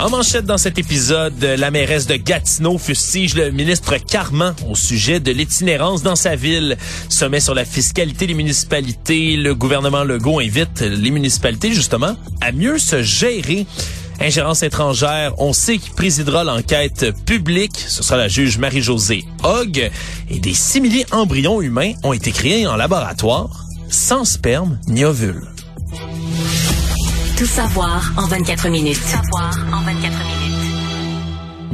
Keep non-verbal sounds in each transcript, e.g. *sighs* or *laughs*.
En manchette dans cet épisode, la mairesse de Gatineau fustige le ministre Carman au sujet de l'itinérance dans sa ville. Sommet sur la fiscalité des municipalités, le gouvernement Legault invite les municipalités justement à mieux se gérer. Ingérence étrangère, on sait qui présidera l'enquête publique. Ce sera la juge Marie-Josée Hogg. Et des simili embryons humains ont été créés en laboratoire, sans sperme ni ovule. Tout savoir en 24 minutes. Savoir en 24 minutes.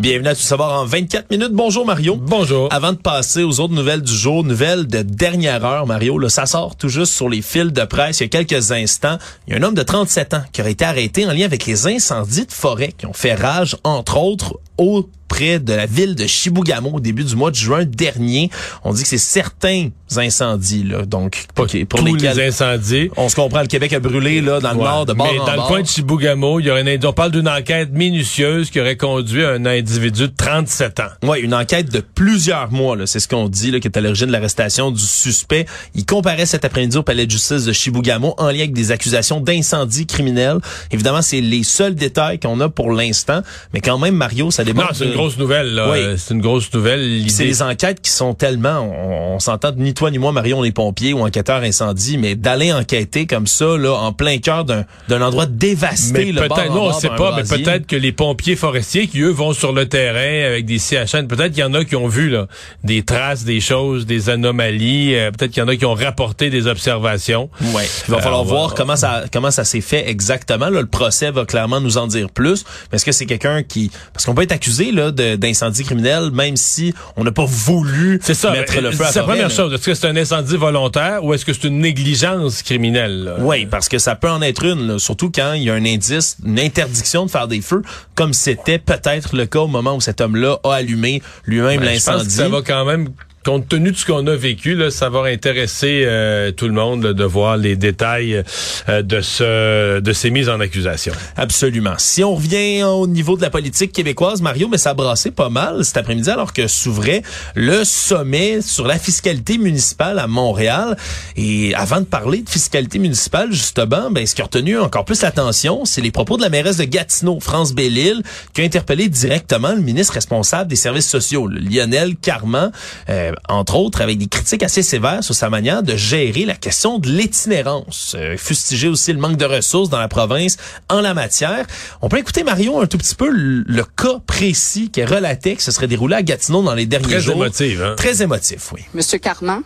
Bienvenue à Tout savoir en 24 minutes. Bonjour Mario. Bonjour. Avant de passer aux autres nouvelles du jour, nouvelles de dernière heure, Mario, là, ça sort tout juste sur les fils de presse il y a quelques instants. Il y a un homme de 37 ans qui aurait été arrêté en lien avec les incendies de forêt qui ont fait rage, entre autres, au près de la ville de Chibougamau au début du mois de juin dernier. On dit que c'est certains incendies là. Donc pour tous les incendies, on se comprend le Québec a brûlé là dans le nord de bord Mais dans le coin de Chibougamau, il y aurait une, on parle d'une enquête minutieuse qui aurait conduit à un individu de 37 ans. Oui, une enquête de plusieurs mois là, c'est ce qu'on dit là qui est à l'origine de l'arrestation du suspect. Il comparait cet après-midi au palais de justice de Chibougamau en lien avec des accusations d'incendie criminel. Évidemment, c'est les seuls détails qu'on a pour l'instant, mais quand même Mario, ça démontre grosse nouvelle. Là. Oui. C'est une grosse nouvelle. C'est les enquêtes qui sont tellement, on, s'entend ni toi ni moi, Marion, les pompiers ou enquêteurs incendie, mais d'aller enquêter comme ça, là, en plein cœur d'un, d'un endroit dévasté. Peut-être, non, on sait pas, mais peut-être que les pompiers forestiers qui eux vont sur le terrain avec des CHN, peut-être qu'il y en a qui ont vu là des traces, des choses, des anomalies. Euh, peut-être qu'il y en a qui ont rapporté des observations. Ouais. Il va falloir euh, voir comment ça comment ça s'est fait exactement. Là, le procès va clairement nous en dire plus. Est-ce que c'est quelqu'un qui parce qu'on peut être accusé là d'incendie criminel, même si on n'a pas voulu ça, mettre le feu à C'est la première chose. Est-ce que c'est un incendie volontaire ou est-ce que c'est une négligence criminelle? Oui, parce que ça peut en être une, surtout quand il y a un indice, une interdiction de faire des feux, comme c'était peut-être le cas au moment où cet homme-là a allumé lui-même ben, l'incendie. Ça va quand même compte tenu de ce qu'on a vécu, là, ça va intéresser euh, tout le monde de voir les détails euh, de ce de ces mises en accusation. Absolument. Si on revient au niveau de la politique québécoise, Mario, mais ça a brassé pas mal cet après-midi alors que s'ouvrait le sommet sur la fiscalité municipale à Montréal. Et avant de parler de fiscalité municipale, justement, ben, ce qui a retenu encore plus l'attention, c'est les propos de la mairesse de Gatineau, France Bellil, qui a interpellé directement le ministre responsable des services sociaux, Lionel Carman. Euh, entre autres avec des critiques assez sévères sur sa manière de gérer la question de l'itinérance. Euh, fustiger aussi le manque de ressources dans la province en la matière. On peut écouter Marion un tout petit peu le, cas précis qui est relaté que ce serait déroulé à Gatineau dans les derniers jours. Très émotif, hein? Très émotif, oui. Monsieur Carman,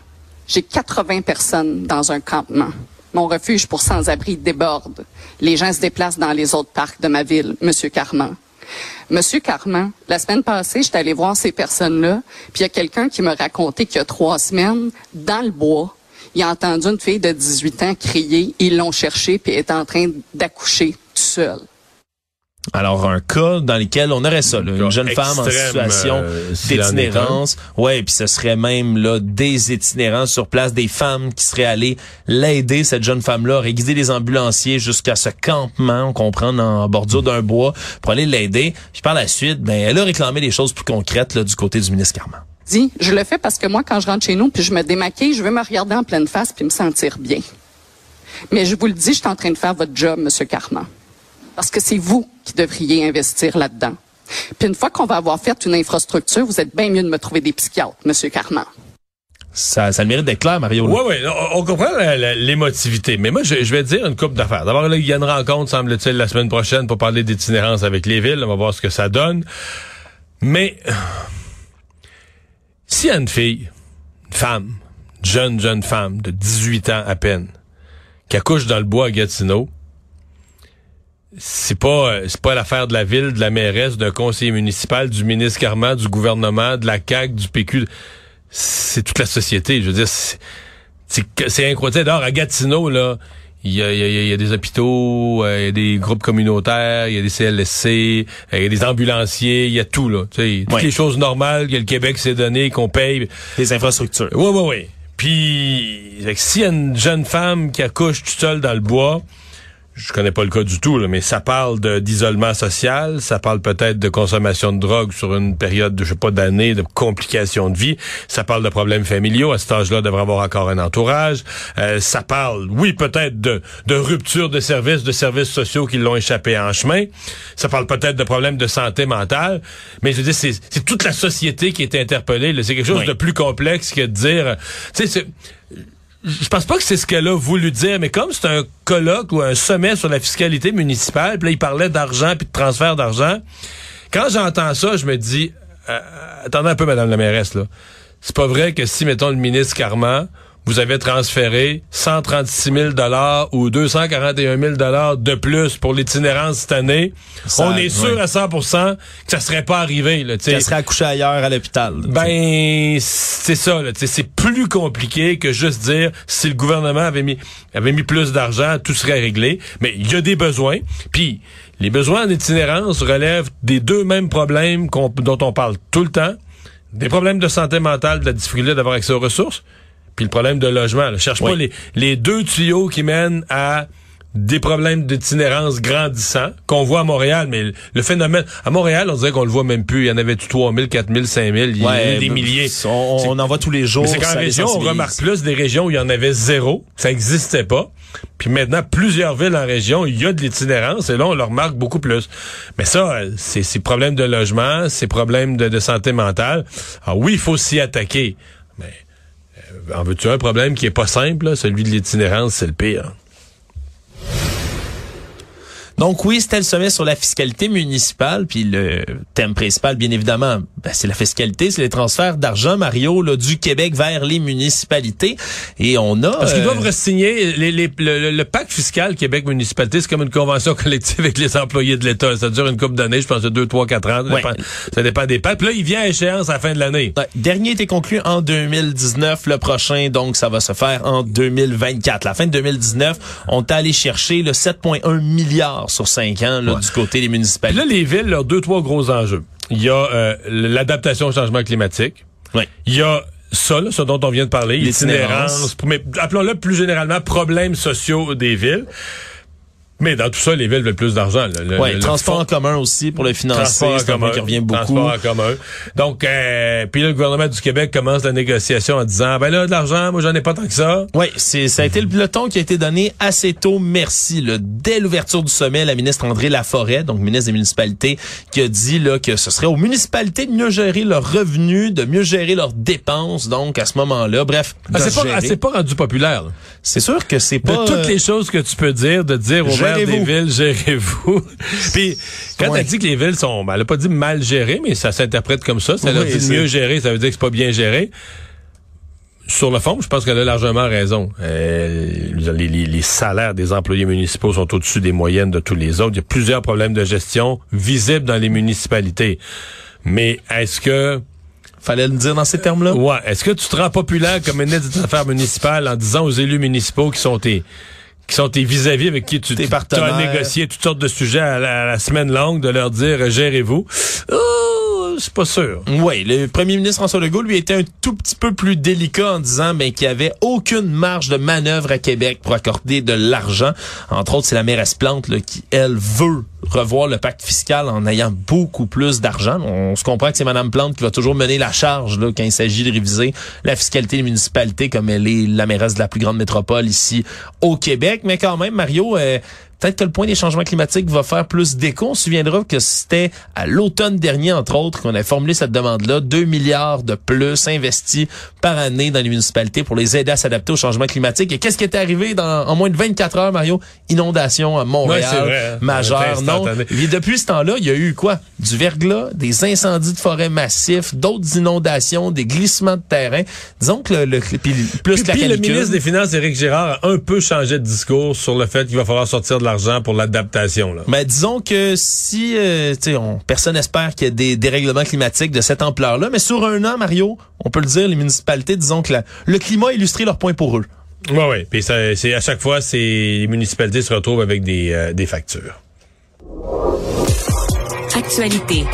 j'ai 80 personnes dans un campement. Mon refuge pour sans-abri déborde. Les gens se déplacent dans les autres parcs de ma ville, Monsieur Carman. Monsieur Carman, la semaine passée, j'étais allé voir ces personnes-là, puis il y a quelqu'un qui m'a raconté qu'il y a trois semaines, dans le bois, il a entendu une fille de 18 ans crier, ils l'ont cherché, puis elle est en train d'accoucher tout seul. Alors un cas dans lequel on aurait ça, une jeune femme en situation euh, d'itinérance, ouais, puis ce serait même là des itinérants sur place, des femmes qui seraient allées l'aider cette jeune femme-là, aurait guidé les ambulanciers jusqu'à ce campement, on comprend en bordure d'un bois pour aller l'aider. Puis par la suite, ben elle a réclamé des choses plus concrètes là, du côté du ministre Carman. Dis, je le fais parce que moi quand je rentre chez nous puis je me démaquille, je veux me regarder en pleine face puis me sentir bien. Mais je vous le dis, je suis en train de faire votre job, monsieur Carman parce que c'est vous qui devriez investir là-dedans. Puis une fois qu'on va avoir fait une infrastructure, vous êtes bien mieux de me trouver des psychiatres, Monsieur Carman. Ça, ça le mérite d'être clair, Mario. Oui, oui, on, comprend l'émotivité. Mais moi, je, vais dire une coupe d'affaires. D'abord, il y a une rencontre, semble-t-il, la semaine prochaine pour parler d'itinérance avec les villes. On va voir ce que ça donne. Mais *sighs* si y a une fille, une femme, une jeune, jeune femme de 18 ans à peine, qui accouche dans le bois à Gatineau, c'est pas euh, c'est pas l'affaire de la ville, de la mairesse, d'un conseiller municipal, du ministre Carman, du gouvernement, de la CAQ, du PQ. C'est toute la société. Je veux dire, c'est incroyable. D'ailleurs, à Gatineau, là, il y a, y, y a, des hôpitaux, euh, il y a des groupes communautaires, il y a des CLSC, euh, il y a des ambulanciers, il y a tout, là. Toutes les choses normales que le Québec s'est donné, qu'on paye. Les infrastructures. Oui, oui, oui. Puis, s'il y a une jeune femme qui accouche toute seule dans le bois, je connais pas le cas du tout, là, mais ça parle d'isolement social, ça parle peut-être de consommation de drogue sur une période de, je sais pas, d'années, de complications de vie, ça parle de problèmes familiaux, à cet âge-là, devrait avoir encore un entourage, Euh, ça parle, oui, peut-être de, de rupture de services, de services sociaux qui l'ont échappé en chemin, ça parle peut-être de problèmes de santé mentale, mais je veux dire, c'est toute la société qui est interpellée, c'est quelque chose Oui. de plus complexe que de dire, tu sais, c'est- je pense pas que c'est ce qu'elle a voulu dire, mais comme c'est un colloque ou un sommet sur la fiscalité municipale, puis là, il parlait d'argent puis de transfert d'argent, quand j'entends ça, je me dis, euh, attendez un peu, Madame la mairesse, là. C'est pas vrai que si, mettons, le ministre Carman, vous avez transféré 136 000 ou 241 000 de plus pour l'itinérance cette année, Ça, on est sûr à 100% que ça serait pas arrivé. Là. Elle serait accouchée ailleurs à l'hôpital. Ben, c'est ça. C'est plus compliqué que juste dire si le gouvernement avait mis avait mis plus d'argent, tout serait réglé. Mais il y a des besoins. Puis les besoins en itinérance relèvent des deux mêmes problèmes dont on parle tout le temps. Des problèmes de santé mentale, de la difficulté d'avoir accès aux ressources, puis le problème de logement. là. Cherche pas les, les deux tuyaux qui mènent à des problèmes d'itinérance grandissants qu'on voit à Montréal, mais le- phénomène... À Montréal, on dirait qu'on le voit même plus. Il y en avait 3 000, 4 000, 5 000, il y en a des milliers. On, on en voit tous les jours. C'est qu'en région, on remarque plus des régions où il y en avait zéro, ça n'existait pas. Puis maintenant, plusieurs villes en région, il y a de l'itinérance et là, on le remarque beaucoup plus. Mais ça, euh, c'est ces problèmes de logement, ces problèmes de, de santé mentale. Alors oui, il faut s'y attaquer. En veux-tu un problème qui est pas simple, celui de l'itinérance, c'est le pire. Donc oui, c'était le sommet sur la fiscalité municipale, puis le thème principal, bien évidemment, ben, c'est la fiscalité, c'est les transferts d'argent, Mario, là, du Québec vers les municipalités. Et on a... Parce qu'ils euh, doivent re-signer les- les- le, pacte fiscal Québec-Municipalité, c'est comme une convention collective avec les employés de l'État. Ça dure une couple d'années, je pense de deux, trois, quatre ans. Ça, Ouais. dépend, ça dépend des pactes. Puis là, il vient à échéance à la fin de l'année. Ouais, dernier était conclu en 2019, le prochain, donc ça va se faire en 2024. La fin de 2019, on est allé chercher le 7,1 milliards sur 5 ans là, Ouais. du côté des municipalités. là, les villes, leurs deux, trois gros enjeux. Il y a euh, l'adaptation au changement climatique. Ouais. Il y a ça, là, ce dont on vient de parler, l'itinérance, mais appelons-le plus généralement problèmes sociaux des villes. Mais dans tout ça, les villes veulent plus d'argent. Le- Ouais, le transport fonds- en commun aussi pour le financer, Transport en c'est un point commun. qui revient beaucoup. Transport en commun. Donc, euh, puis là, le gouvernement du Québec commence la négociation en disant, ben là, de l'argent, moi, j'en ai pas tant que ça. Oui, c'est ça a été le peloton qui a été donné assez tôt, merci. Là, dès l'ouverture du sommet, la ministre André Laforêt, donc ministre des municipalités, qui a dit là que ce serait aux municipalités de mieux gérer leurs revenus, de mieux gérer leurs dépenses. Donc à ce moment-là, bref, Ah, de c'est pas, ah, pas rendu populaire. c'est sûr que c'est De pas toutes euh, les choses que tu peux dire, de dire aux maires des villes, gérez-vous. *laughs* Puis, quand Ouais. elle dit que les villes sont, ben, elle a pas dit mal gérées, mais ça s'interprète comme ça. Ça leur Oui, dit mieux gérer, ça veut dire que c'est pas bien géré. Sur le fond, je pense qu'elle a largement raison. Euh, les, les- les salaires des employés municipaux sont au-dessus des moyennes de tous les autres. Il y a plusieurs problèmes de gestion visibles dans les municipalités. Mais est-ce que fallait le dire dans ces termes-là? Ouais. Est-ce que tu te rends populaire comme ministre des Affaires municipales en disant aux élus municipaux qui sont tes qui sont tes vis-à-vis avec qui tu as négocié toutes sortes de sujets à la, à la semaine longue, de leur dire gérez-vous. Oh, c'est pas sûr. Oui, le premier ministre François Legault lui était un tout petit peu plus délicat en disant ben, qu'il n'y avait aucune marge de manœuvre à Québec pour accorder de l'argent. Entre autres, c'est la mairesse Plante là, qui, elle, veut revoir le pacte fiscal en ayant beaucoup plus d'argent. On se comprend que c'est Madame Plante qui va toujours mener la charge là, quand il s'agit de réviser la fiscalité des municipalités comme elle est la mairesse de la plus grande métropole ici au Québec. Mais quand même, Mario... euh, Peut-être que le point des changements climatiques va faire plus d'écho. On se souviendra que c'était à l'automne dernier, entre autres, qu'on a formulé cette demande-là. 2 milliards de plus investis par année dans les municipalités pour les aider à s'adapter au changement climatique. Et qu'est-ce qui est arrivé dans, en moins de 24 heures, Mario? Inondation à Ouais, Montréal, vrai, hein. majeure. Non. Et depuis ce temps-là, il y a eu quoi? Du verglas, des incendies de forêt massifs, d'autres inondations, des glissements de terrain. Disons que le, le puis plus Puis, la puis le ministre des Finances, Éric Girard, a un peu changé de discours sur le fait qu'il va falloir sortir de l'argent pour l'adaptation. là. Ben, disons que si, euh, tu sais, on, personne espère qu'il y ait des dérèglements climatiques de cette ampleur-là, mais sur un an, Mario, on peut le dire, les municipalités, disons que la- le climat a illustré leur point pour eux. Oui, oui. Puis ça, c'est à chaque fois, c'est les municipalités se retrouvent avec des, euh, des factures. Actualité.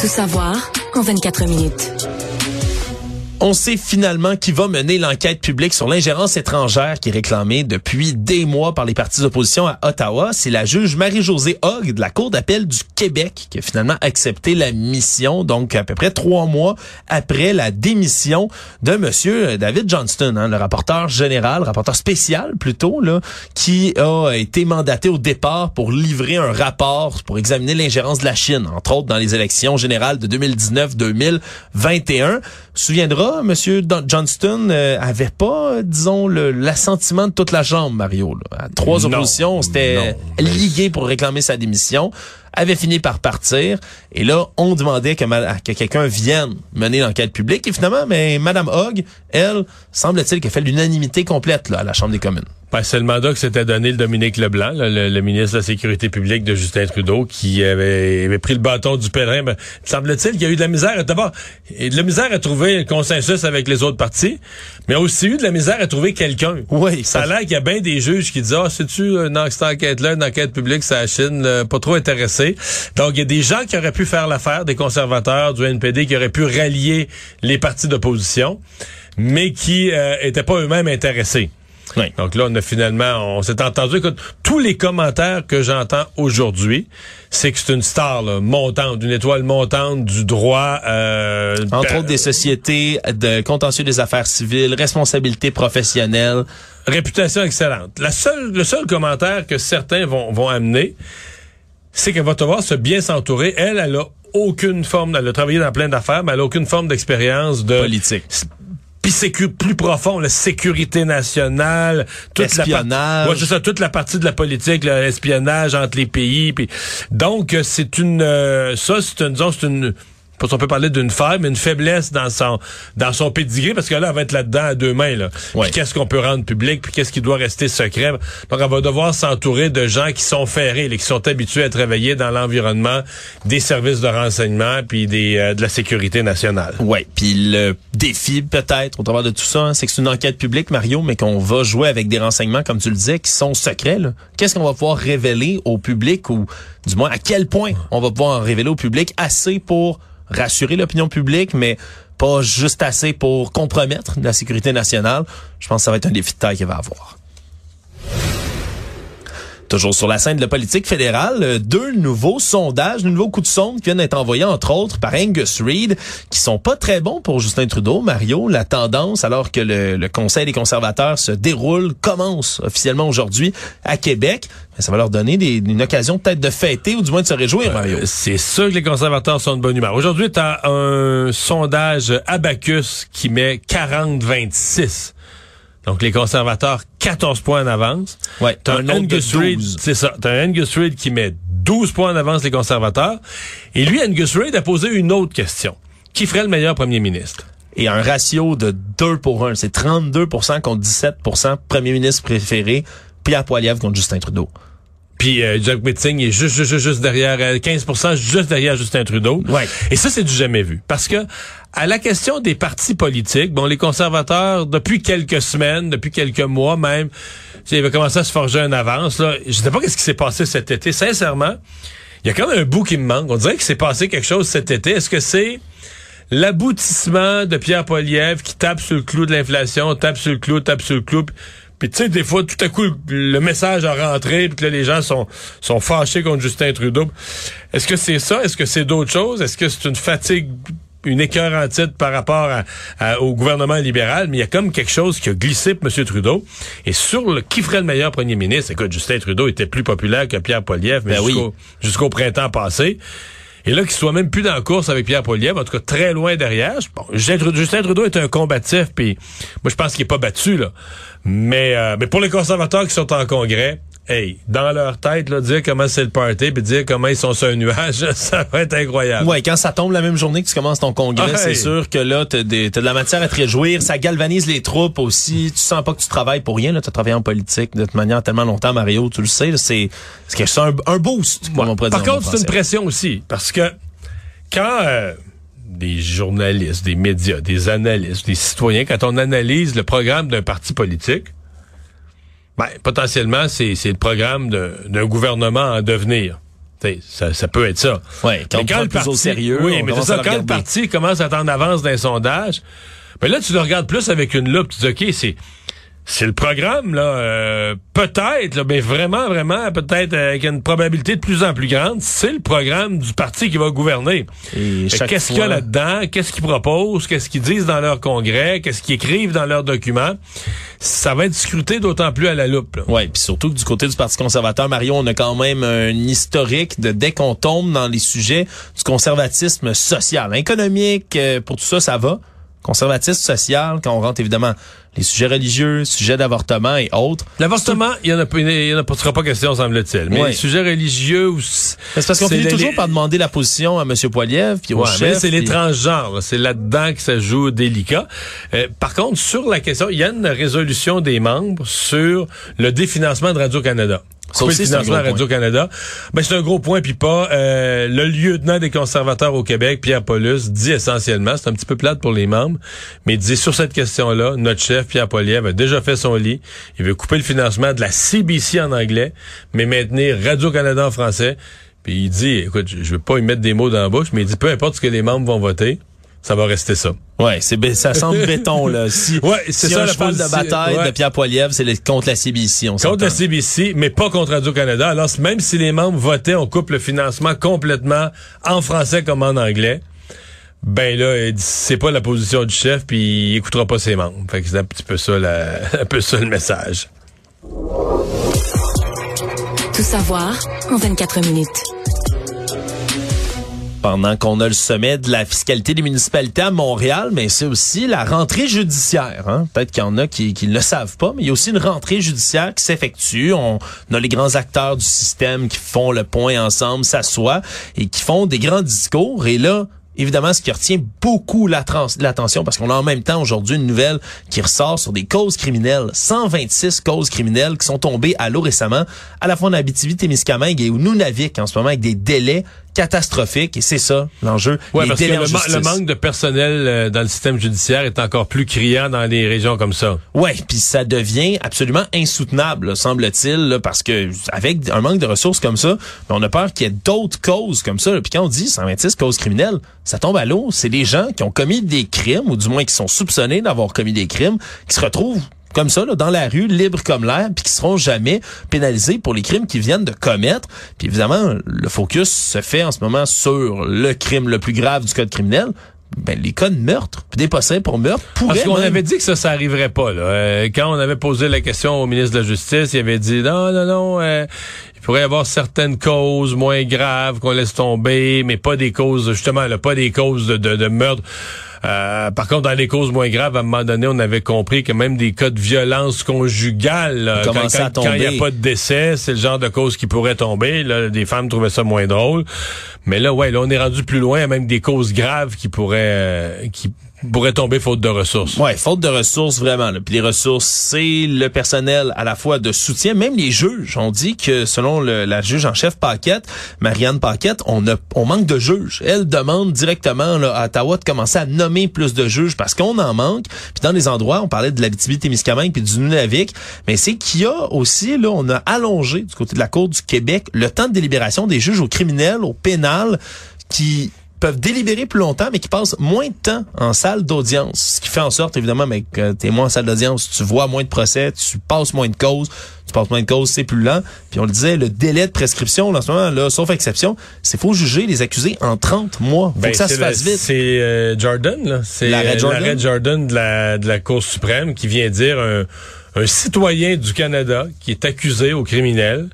Tout savoir en 24 minutes. On sait finalement qui va mener l'enquête publique sur l'ingérence étrangère qui est réclamée depuis des mois par les partis d'opposition à Ottawa. C'est la juge Marie-Josée Hogg de la Cour d'appel du Québec qui a finalement accepté la mission, donc à peu près trois mois après la démission de Monsieur David Johnston, hein, le rapporteur général, rapporteur spécial plutôt, là, qui a été mandaté au départ pour livrer un rapport pour examiner l'ingérence de la Chine, entre autres dans les élections générales de 2019-2021. Souviendra, Monsieur Johnston euh, avait pas, disons, l'assentiment de toute la jambe, Mario. Là. À trois oppositions, c'était lié pour réclamer sa démission avait fini par partir. Et là, on demandait que, que quelqu'un vienne mener l'enquête publique. Et finalement, mais Madame Hogg, elle, semble-t-il qu'elle fait l'unanimité complète là, à la Chambre des communes. Ben, c'est le mandat que s'était donné le Dominique Leblanc, le, ministre de la Sécurité publique de Justin Trudeau, qui avait, avait pris le bâton du pèlerin. Ben, semble-t-il qu'il y a eu de la misère. D'abord, de la misère à trouver un consensus avec les autres partis, mais aussi eu de la misère à trouver quelqu'un. Oui. Ça a l'air qu'il y a bien des juges qui disent, ah, c'est-tu une enquête-là, une enquête publique, c'est la Chine, pas trop intéressé. Donc, il y a des gens qui auraient pu faire l'affaire, des conservateurs, du NPD, qui auraient pu rallier les partis d'opposition, mais qui euh, étaient pas eux-mêmes intéressés. Donc là, on a finalement, on s'est entendu. Écoute, tous les commentaires que j'entends aujourd'hui, c'est que c'est une star montante, une étoile montante du droit. Euh, Entre autres des sociétés de contentieux des affaires civiles, responsabilité professionnelle. Réputation excellente. La seule, le seul commentaire que certains vont, vont amener, c'est qu'elle va devoir se bien s'entourer. Elle, elle a aucune forme, elle a travaillé dans plein d'affaires, mais elle a aucune forme d'expérience de politique puis plus profond, la sécurité nationale, toute la ça, toute la partie de la politique, l'espionnage entre les pays. Puis donc c'est une, euh, ça c'est une, c'est une on peut parler d'une faille, mais une faiblesse dans son dans son pédigré, parce que là, elle va être là-dedans à deux mains. Là. Puis qu'est-ce qu'on peut rendre public, puis qu'est-ce qui doit rester secret? Donc, elle va devoir s'entourer de gens qui sont ferrés, qui sont habitués à travailler dans l'environnement des services de renseignement, puis des euh, de la sécurité nationale. Oui, puis le défi, peut-être, au travers de tout ça, hein, c'est que c'est une enquête publique, Mario, mais qu'on va jouer avec des renseignements, comme tu le disais, qui sont secrets. Qu'est-ce qu'on va pouvoir révéler au public, ou du moins à quel point on va pouvoir en révéler au public assez pour rassurer l'opinion publique, mais pas juste assez pour compromettre la sécurité nationale. Je pense que ça va être un défi de taille qu'il va avoir. Toujours sur la scène de la politique fédérale, euh, deux nouveaux sondages, deux nouveaux coups de sonde qui viennent d'être envoyés entre autres par Angus Reid, qui sont pas très bons pour Justin Trudeau. Mario, la tendance, alors que le, Conseil des conservateurs se déroule, commence officiellement aujourd'hui à Québec. Ça va leur donner une occasion peut-être de fêter ou du moins de se réjouir, Mario. c'est sûr que les conservateurs sont de bonne humeur. Aujourd'hui, tu as un sondage Abacus qui met 40-26 donc, les conservateurs, 14 points en avance. Ouais, t'as un Angus Reid, c'est ça. T'as un Angus Reid qui met 12 points en avance les conservateurs. Et lui, Angus Reid a posé une autre question. Qui ferait le meilleur premier ministre? Et un ratio de 2 pour 1. C'est 32% contre 17% premier ministre préféré. Pierre Poilievre contre Justin Trudeau. Puis euh, Jack Metzing est juste, juste, juste derrière, 15% euh, juste derrière Justin Trudeau. Ouais. Et ça, c'est du jamais vu. Parce que à la question des partis politiques, bon, les conservateurs, depuis quelques semaines, depuis quelques mois même, ils avaient commencé à se forger un avance. Là. Je sais pas qu'est-ce qui s'est passé cet été. Sincèrement, il y a quand même un bout qui me manque. On dirait qu'il s'est passé quelque chose cet été. Est-ce que c'est l'aboutissement de Pierre Poilievre qui tape sur le clou de l'inflation, tape sur le clou, tape sur le clou, puis tu sais, des fois, tout à coup, le message a rentré, puis que là, les gens sont, sont fâchés contre Justin Trudeau. Est-ce que c'est ça? Est-ce que c'est d'autres choses? Est-ce que c'est une fatigue une écœur en titre par rapport au gouvernement libéral, mais il y a comme quelque chose qui a glissé pour M. Trudeau. Et sur le qui ferait le meilleur premier ministre, écoute, Justin Trudeau était plus populaire que Pierre Poilievre, mais ben jusqu'au printemps passé. Et là, qu'il soit même plus dans la course avec Pierre Poilievre, en tout cas très loin derrière. Bon, Justin, Trudeau, est un combatif, puis moi je pense qu'il est pas battu là. Mais euh, mais pour les conservateurs qui sont en congrès, hey, dans leur tête, là, dire comment c'est le party, puis dire comment ils sont sur un nuage, *laughs* ça va être incroyable. Ouais, quand ça tombe la même journée que tu commences ton congrès, c'est sûr que là, t'as, des, de la matière à te réjouir, ça galvanise les troupes aussi. Tu sens pas que tu travailles pour rien, là, tu as travaillé en politique de toute manière tellement longtemps, Mario, tu le sais, c'est, c'est un, un boost. Par contre, c'est une pression aussi, parce que quand euh, des journalistes, des médias, des analystes, des citoyens, quand on analyse le programme d'un parti politique, ben, potentiellement, c'est le programme d'un gouvernement en devenir. Ça, ça, peut être ça. Ouais, quand, quand le parti, sérieux, oui, mais ça, quand le parti commence à être en avance d'un sondage, Mais là, tu le regardes plus avec une loupe, tu dis, OK, c'est c'est le programme, là, euh, peut-être, là, mais vraiment, vraiment, peut-être avec une probabilité de plus en plus grande, c'est le programme du parti qui va gouverner. Qu'est-ce qu'il y a là-dedans? Qu'est-ce qu'ils proposent? Qu'est-ce qu'ils disent dans leur congrès? Qu'est-ce qu'ils écrivent dans leurs documents? Ça va être scruté d'autant plus à la loupe. Oui, puis surtout que du côté du Parti conservateur, Mario, on a quand même un historique de dès qu'on tombe dans les sujets du conservatisme social, économique, euh, pour tout ça, ça va conservatisme social, quand on rentre évidemment les sujets religieux, sujets d'avortement et autres. L'avortement, il y en a pas, il y en a pas, sera pas question, semble-t-il. Mais les sujets religieux c'est parce qu'on finit toujours par demander la position à M. Poiliev puis au chef. C'est les transgenres, c'est là-dedans que ça joue délicat. Euh, par contre, sur la question, il y a une résolution des membres sur le définancement de Radio Canada. Aussi, le financement Radio-Canada. Ben, c'est un gros point, puis pas. Euh, le lieutenant des conservateurs au Québec, Pierre Paulus, dit essentiellement, c'est un petit peu plate pour les membres, mais il dit sur cette question-là, notre chef, Pierre Poliev, a déjà fait son lit. Il veut couper le financement de la CBC en anglais, mais maintenir Radio-Canada en français. Puis il dit, écoute, je veux pas y mettre des mots dans la bouche, mais il dit, peu importe ce que les membres vont voter, ça va rester ça. Ouais, c'est ça semble *laughs* béton là. Si, ouais, c'est ça un cheval de bataille de Pierre Poilievre, c'est contre la CBC, on Contre la CBC, mais pas contre Radio Canada. Alors même si les membres votaient, on coupe le financement complètement en français comme en anglais. Ben là, c'est pas la position du chef, puis il écoutera pas ses membres. Fait que c'est un petit peu ça, *laughs* un peu ça le message. Tout savoir en 24 minutes pendant qu'on a le sommet de la fiscalité des municipalités à Montréal, mais c'est aussi la rentrée judiciaire. Hein? Peut-être qu'il y en a qui, ne le savent pas, mais il y a aussi une rentrée judiciaire qui s'effectue. On, a les grands acteurs du système qui font le point ensemble, s'assoient et qui font des grands discours. Et là, évidemment, ce qui retient beaucoup l'attention, parce qu'on a en même temps aujourd'hui une nouvelle qui ressort sur des causes criminelles. 126 causes criminelles qui sont tombées à l'eau récemment, à la fois en Abitibi-Témiscamingue et au Nunavik en ce moment, avec des délais catastrophique et c'est ça l'enjeu. Ouais, parce que le, manque de personnel euh, dans le système judiciaire est encore plus criant dans des régions comme ça. Ouais, puis ça devient absolument insoutenable, semble-t-il, parce que avec un manque de ressources comme ça, ben, on a peur qu'il y ait d'autres causes comme ça. Puis quand on dit 126 causes criminelles, ça tombe à l'eau. C'est des gens qui ont commis des crimes ou du moins qui sont soupçonnés d'avoir commis des crimes, qui se retrouvent comme ça, là, dans la rue, libres comme l'air, puis qui seront jamais pénalisés pour les crimes qu'ils viennent de commettre. Puis évidemment, le focus se fait en ce moment sur le crime le plus grave du code criminel, ben, les cas de meurtre, puis des procès pour meurtre pourraient... Parce qu'on avait dit que ça, ça arriverait pas. Là. Euh, quand on avait posé la question au ministre de la Justice, il avait dit non, non, non, euh, il pourrait y avoir certaines causes moins graves qu'on laisse tomber, mais pas des causes, justement, là, pas des causes de, de, de meurtre. Euh, par contre, dans les causes moins graves, à un moment donné, on avait compris que même des cas de violence conjugale, quand, il n'y a pas de décès, c'est le genre de cause qui pourrait tomber. Là, des femmes trouvaient ça moins drôle. Mais là, ouais, là, on est rendu plus loin, même des causes graves qui pourraient, euh, qui pourrait tomber faute de ressources. Ouais, faute de ressources vraiment. Puis les ressources, c'est le personnel à la fois de soutien, même les juges. On dit que selon le, la juge en chef Paquette, Marianne Paquette, on a, on manque de juges. Elle demande directement là, à Ottawa de commencer à nommer plus de juges parce qu'on en manque. Puis dans les endroits, on parlait de l'Abitibi-Témiscamingue puis du Nunavik, mais c'est qu'il y a aussi là, on a allongé du côté de la Cour du Québec le temps de délibération des juges au criminel, au pénal, qui peuvent délibérer plus longtemps, mais qui passent moins de temps en salle d'audience. Ce qui fait en sorte, évidemment, mais que t'es moins en salle d'audience, tu vois moins de procès, tu passes moins de causes, tu passes moins de causes, c'est plus lent. Puis on le disait, le délai de prescription, en ce moment, là, sauf exception, c'est faut juger les accusés en 30 mois. Faut ben, que ça se fasse vite. C'est euh, Jordan, là. C'est l'arrêt Jordan. Jordan de la, de la Cour suprême qui vient dire un, un citoyen du Canada qui est accusé au criminel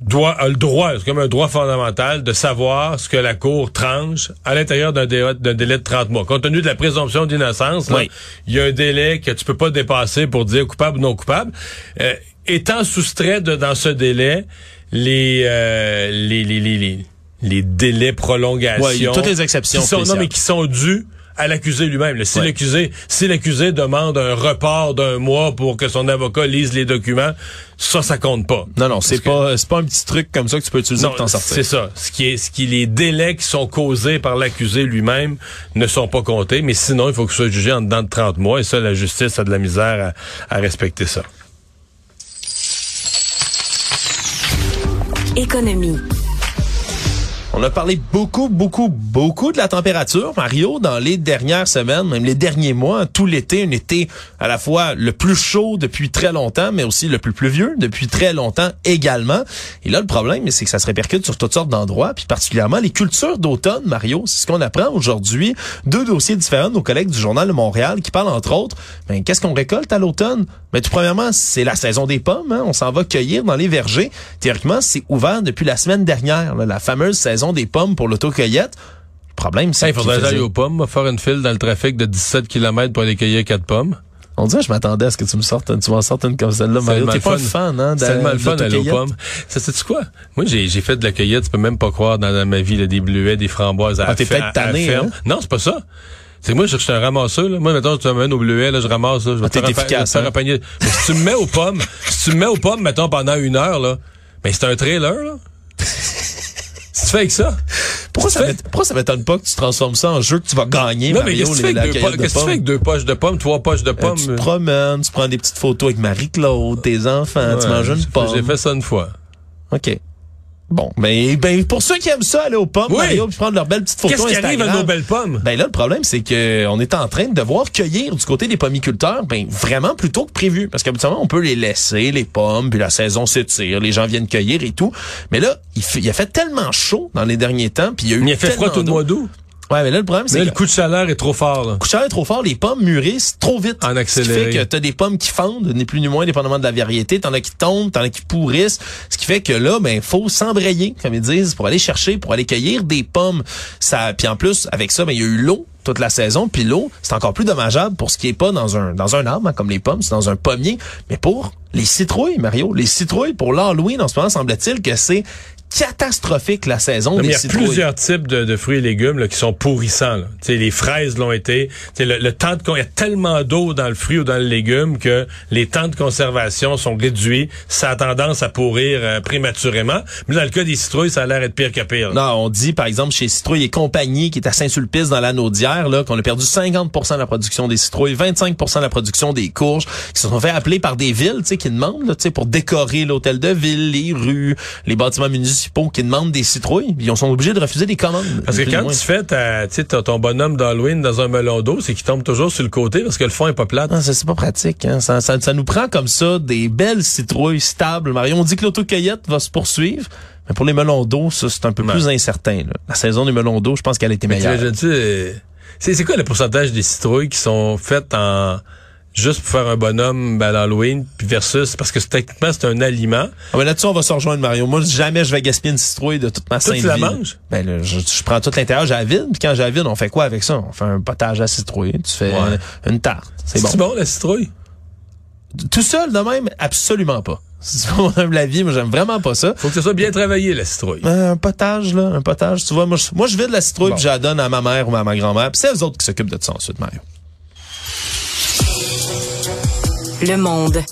doit, a le droit, c'est comme un droit fondamental, de savoir ce que la Cour tranche à l'intérieur d'un délai, délai, de 30 mois. Compte tenu de la présomption d'innocence, il y a un délai que tu peux pas dépasser pour dire coupable ou non coupable. Euh, étant soustrait de, dans ce délai les, euh, les, les, les, les, délais prolongation. toutes les exceptions. Qui sont, non, mais qui sont dus à l'accusé lui-même. Si l'accusé, si l'accusé demande un report d'un mois pour que son avocat lise les documents, ça, ça compte pas. Non, non, c'est pas, c'est pas un petit truc comme ça que tu peux utiliser pour t'en sortir. C'est ça. Ce qui est, ce qui, les délais qui sont causés par l'accusé lui-même ne sont pas comptés, mais sinon, il faut que ce soit jugé en dedans de 30 mois, et ça, la justice a de la misère à, à respecter ça. Économie. On a parlé beaucoup, beaucoup, beaucoup de la température, Mario, dans les dernières semaines, même les derniers mois, tout l'été, un été à la fois le plus chaud depuis très longtemps, mais aussi le plus pluvieux depuis très longtemps également. Et là, le problème, c'est que ça se répercute sur toutes sortes d'endroits, puis particulièrement les cultures d'automne, Mario. C'est ce qu'on apprend aujourd'hui. Deux dossiers différents de nos collègues du Journal de Montréal qui parlent entre autres, ben, qu'est-ce qu'on récolte à l'automne? Ben, tout premièrement, c'est la saison des pommes. Hein? On s'en va cueillir dans les vergers. Théoriquement, c'est ouvert depuis la semaine dernière, la fameuse saison des pommes pour l'autocueillette. Le problème, c'est il faudrait aller aux pommes, faire une file dans le trafic de 17 km pour aller cueillir quatre pommes. On dirait je m'attendais à ce que tu me sortes, tu m'en sortes une comme celle-là, Mario. T'es pas un fan, hein? C'est tellement le fun d'aller aux pommes. Ça, c'est quoi? Moi, j'ai, j'ai fait de la cueillette, tu peux même pas croire dans, ma vie, là, des bleuets, des framboises à ah, t'es peut-être tanné, hein? Non, c'est pas ça. C'est moi, je suis un ramasseur. Là. Moi, mettons, tu m'amènes au bleuet, là, je ramasse. Là, je vais ah, efficace. Hein? Mais si tu me mets aux pommes, si tu me mets aux pommes, mettons, pendant une heure, là, ben c'est un trailer, là. *laughs* tu fais avec ça? Pourquoi ça, pourquoi ça m'étonne pas que tu transformes ça en jeu que tu vas gagner, Non, mais qu'est-ce que tu fais avec deux poches de pommes, trois poches de pommes? tu te promènes, tu prends des petites photos avec Marie-Claude, tes enfants, tu manges une pomme. J'ai fait ça une fois. OK. Bon, ben, ben pour ceux qui aiment ça, aller aux pommes, Mario, puis prendre leurs belles petites photos Qu'est-ce qui arrive à nos belles pommes? Ben là, le problème, c'est que on est en train de devoir cueillir du côté des pommiculteurs, ben vraiment plus tôt que prévu, parce qu'habituellement on peut les laisser les pommes, puis la saison s'étire, les gens viennent cueillir et tout. Mais là, il, il a fait tellement chaud dans les derniers temps, puis il y a eu. Il a fait froid tout le mois d'août. Ouais, mais là, le problème, c'est le coup de chaleur est trop fort, là. Le coup de chaleur est trop fort, les pommes mûrissent trop vite. En accéléré. Ce qui fait que t'as des pommes qui fondent, ni plus ni moins, dépendamment de la variété. T'en as qui tombent, t'en as qui pourrissent. Ce qui fait que là, ben, faut s'embrayer, comme ils disent, pour aller chercher, pour aller cueillir des pommes. Ça, puis en plus, avec ça, ben, il y a eu l'eau toute la saison. Puis l'eau, c'est encore plus dommageable pour ce qui est pas dans un dans un arbre, hein, comme les pommes, c'est dans un pommier. Mais pour les citrouilles, Mario, les citrouilles, pour l'Halloween, en ce moment, semble-t-il que c'est catastrophique la saison des Il y a plusieurs types de, fruits et légumes là, qui sont pourrissants. Là. les fraises l'ont été. Le, le, temps de il y a tellement d'eau dans le fruit ou dans le légume que les temps de conservation sont réduits. Ça a tendance à pourrir euh, prématurément. Mais dans le cas des citrouilles, ça a l'air d'être pire que pire. Non, on dit par exemple chez Citrouilles et compagnie qui est à Saint-Sulpice dans l'anneau d'hier là qu'on a perdu 50% de la production des citrouilles, 25% de la production des courges qui se sont fait appeler par des villes, tu sais qui demandent là, pour décorer l'hôtel de ville, les rues, les bâtiments municipaux qui demandent des citrouilles, ils sont obligés de refuser des commandes. Parce que quand tu fais ta, ton bonhomme d'Halloween dans un melon d'eau, c'est qu'il tombe toujours sur le côté parce que le fond est pas plat. c'est pas pratique. Hein. Ça, ça, nous prend comme ça des belles citrouilles stables. Mario, on dit que l'autocueillette va se poursuivre. Mais pour les melons d'eau, ça, c'est un peu plus incertain. La saison des melons d'eau, je pense qu'elle a été meilleure. C'est quoi le pourcentage des citrouilles qui sont faites en juste pour faire un bonhomme ben, à l'Halloween, puis versus, parce que techniquement, c'est un aliment. Ah, ben là-dessus, on va se rejoindre, Mario. Moi, jamais je vais gaspiller une citrouille de toute ma sainte tu la manges? Ben, je, prends tout l'intérieur, j'ai la vide, puis quand j'ai la vide, on fait quoi avec ça? On fait un potage à citrouille, tu fais une, tarte. C'est bon. C'est bon, la citrouille? Tout seul, de même, absolument pas. *laughs* Si on aime la vie, moi j'aime vraiment pas ça. Faut que ça soit bien travaillé la citrouille. Euh, un potage là, un potage. Tu vois, moi je, moi je vide la citrouille puis je la donne à ma mère ou à ma grand-mère. Puis c'est eux autres qui s'occupent de ça ensuite, Mario. Le Monde.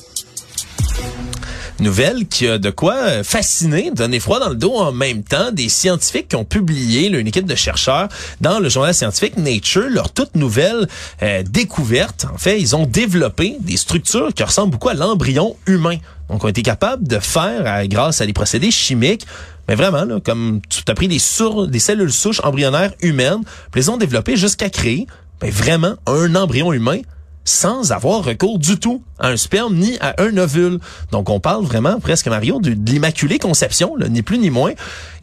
Nouvelle qui a de quoi fasciner, donner froid dans le dos en même temps. Des scientifiques qui ont publié, une équipe de chercheurs, dans le journal scientifique Nature, leur toute nouvelle euh, découverte. En fait, ils ont développé des structures qui ressemblent beaucoup à l'embryon humain. Donc, ont été capables de faire, grâce à des procédés chimiques, mais vraiment, là, comme tu as pris des, des cellules souches embryonnaires humaines, puis les ont développées jusqu'à créer ben, vraiment un embryon humain sans avoir recours du tout à un sperme ni à un ovule. Donc on parle vraiment presque Mario de, l'immaculée conception, ni plus ni moins.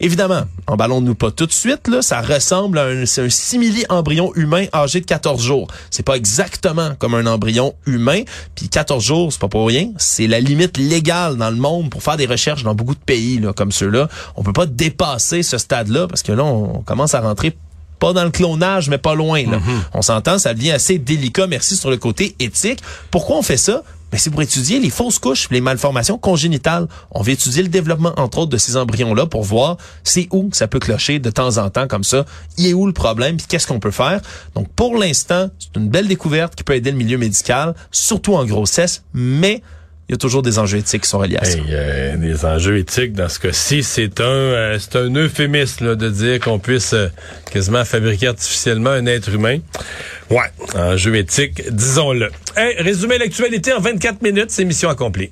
Évidemment, emballons-nous pas tout de suite là, ça ressemble à un, un simili embryon humain âgé de 14 jours. C'est pas exactement comme un embryon humain, puis 14 jours, c'est pas pour rien, c'est la limite légale dans le monde pour faire des recherches dans beaucoup de pays comme ceux-là. On peut pas dépasser ce stade-là parce que là on commence à rentrer pas dans le clonage, mais pas loin. Là. Mm-hmm. On s'entend, ça devient assez délicat, merci, sur le côté éthique. Pourquoi on fait ça? Ben, c'est pour étudier les fausses couches, les malformations congénitales. On veut étudier le développement, entre autres, de ces embryons-là pour voir c'est où ça peut clocher de temps en temps comme ça. Il est où le problème, puis qu'est-ce qu'on peut faire? Donc, pour l'instant, c'est une belle découverte qui peut aider le milieu médical, surtout en grossesse, mais il y a toujours des enjeux éthiques qui sont reliés à ça. Euh, des enjeux éthiques dans ce cas-ci, c'est un euh, c'est un euphémisme de dire qu'on puisse euh, quasiment fabriquer artificiellement un être humain. Ouais, enjeu éthique, disons-le. Hey, résumer l'actualité en 24 minutes, c'est mission accomplie.